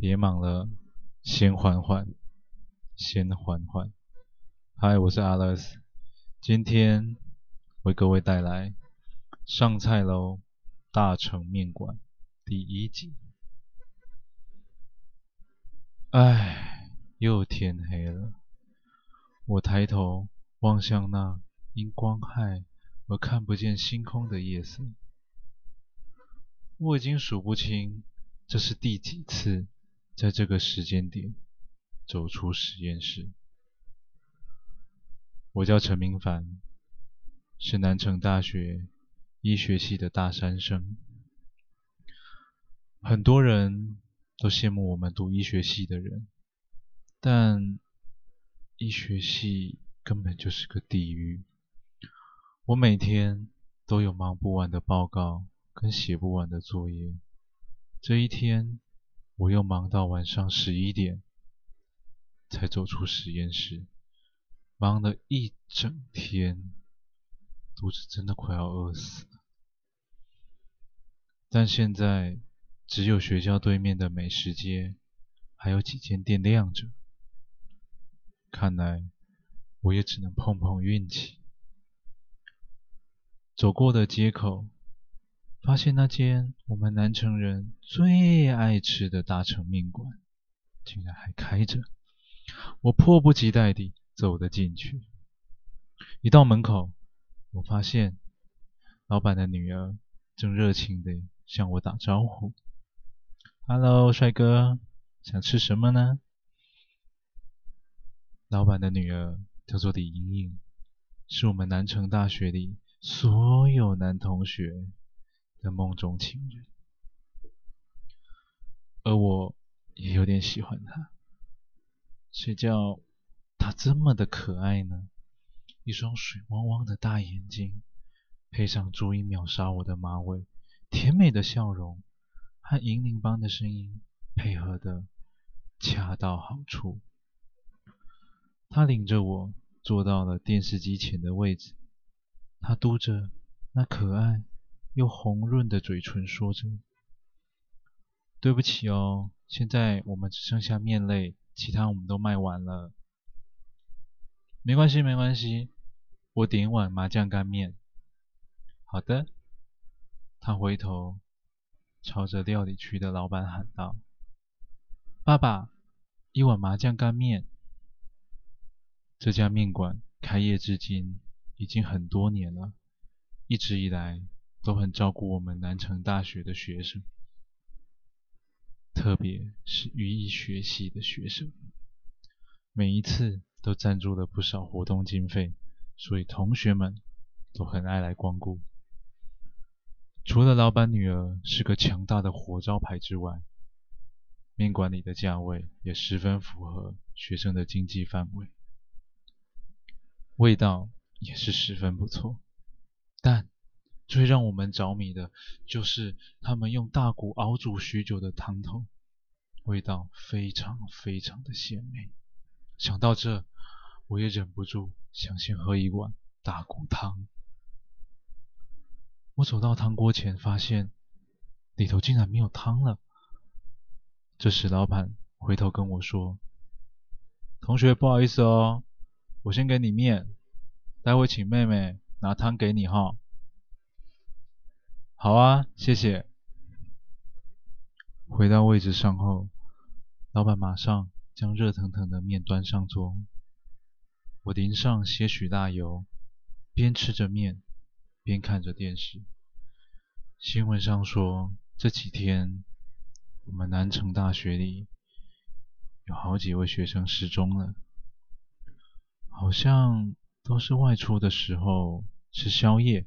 别忙了，先缓缓，先缓缓。嗨，我是 Alex，今天为各位带来《上菜喽，大成面馆》第一集。唉，又天黑了。我抬头望向那因光害而看不见星空的夜色。我已经数不清这是第几次在这个时间点走出实验室。我叫陈明凡，是南城大学医学系的大三生。很多人都羡慕我们读医学系的人，但医学系根本就是个地狱。我每天都有忙不完的报告跟写不完的作业。这一天，我又忙到晚上十一点才走出实验室。忙了一整天，肚子真的快要饿死了。但现在只有学校对面的美食街还有几间店亮着，看来我也只能碰碰运气。走过的街口，发现那间我们南城人最爱吃的大成面馆竟然还开着，我迫不及待地。走了进去，一到门口，我发现老板的女儿正热情地向我打招呼：“Hello，帅哥，想吃什么呢？”老板的女儿叫做李莹莹，是我们南城大学里所有男同学的梦中情人，而我也有点喜欢她，谁叫……她这么的可爱呢，一双水汪汪的大眼睛，配上足以秒杀我的马尾，甜美的笑容和银铃般的声音配合的恰到好处。她领着我坐到了电视机前的位置，她嘟着那可爱又红润的嘴唇，说着：“对不起哦，现在我们只剩下面类，其他我们都卖完了。”没关系，没关系，我点一碗麻酱干面。好的。他回头朝着料理区的老板喊道：“爸爸，一碗麻酱干面。”这家面馆开业至今已经很多年了，一直以来都很照顾我们南城大学的学生，特别是医学习的学生，每一次。都赞助了不少活动经费，所以同学们都很爱来光顾。除了老板女儿是个强大的活招牌之外，面馆里的价位也十分符合学生的经济范围，味道也是十分不错。但最让我们着迷的就是他们用大骨熬煮许久的汤头，味道非常非常的鲜美。想到这，我也忍不住想先喝一碗大骨汤。我走到汤锅前，发现里头竟然没有汤了。这时，老板回头跟我说：“同学，不好意思哦，我先给你面，待会请妹妹拿汤给你哈。”“好啊，谢谢。”回到位置上后，老板马上将热腾腾的面端上桌。我淋上些许辣油，边吃着面，边看着电视。新闻上说，这几天我们南城大学里有好几位学生失踪了，好像都是外出的时候吃宵夜，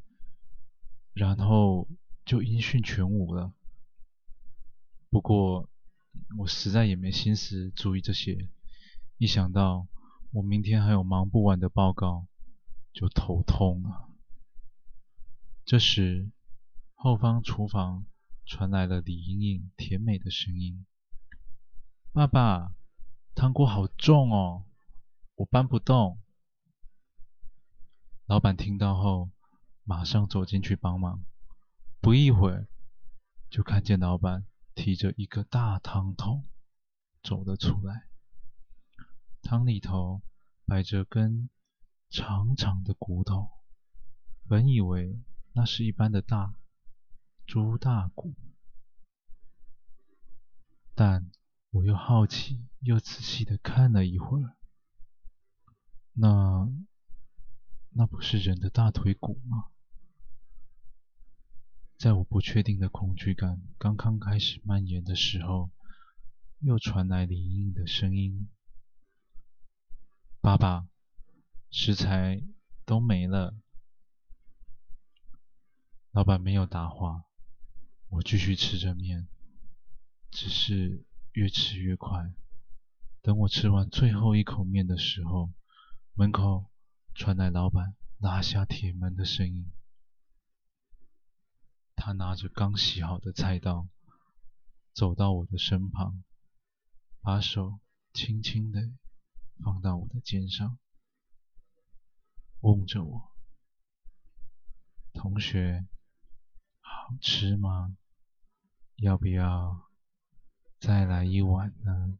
然后就音讯全无了。不过我实在也没心思注意这些，一想到……我明天还有忙不完的报告，就头痛啊。这时，后方厨房传来了李莹莹甜美的声音：“爸爸，汤锅好重哦，我搬不动。”老板听到后，马上走进去帮忙。不一会儿，就看见老板提着一个大汤桶，走了出来。汤里头摆着根长长的骨头，本以为那是一般的大猪大骨，但我又好奇又仔细的看了一会儿，那那不是人的大腿骨吗？在我不确定的恐惧感刚刚开始蔓延的时候，又传来林荫的声音：“爸爸，食材都没了。”老板没有答话，我继续吃着面，只是越吃越快。等我吃完最后一口面的时候，门口传来老板拉下铁门的声音。他拿着刚洗好的菜刀，走到我的身旁，把手轻轻地放到我的肩上，问着我：“同学。”好吃吗？要不要再来一碗呢？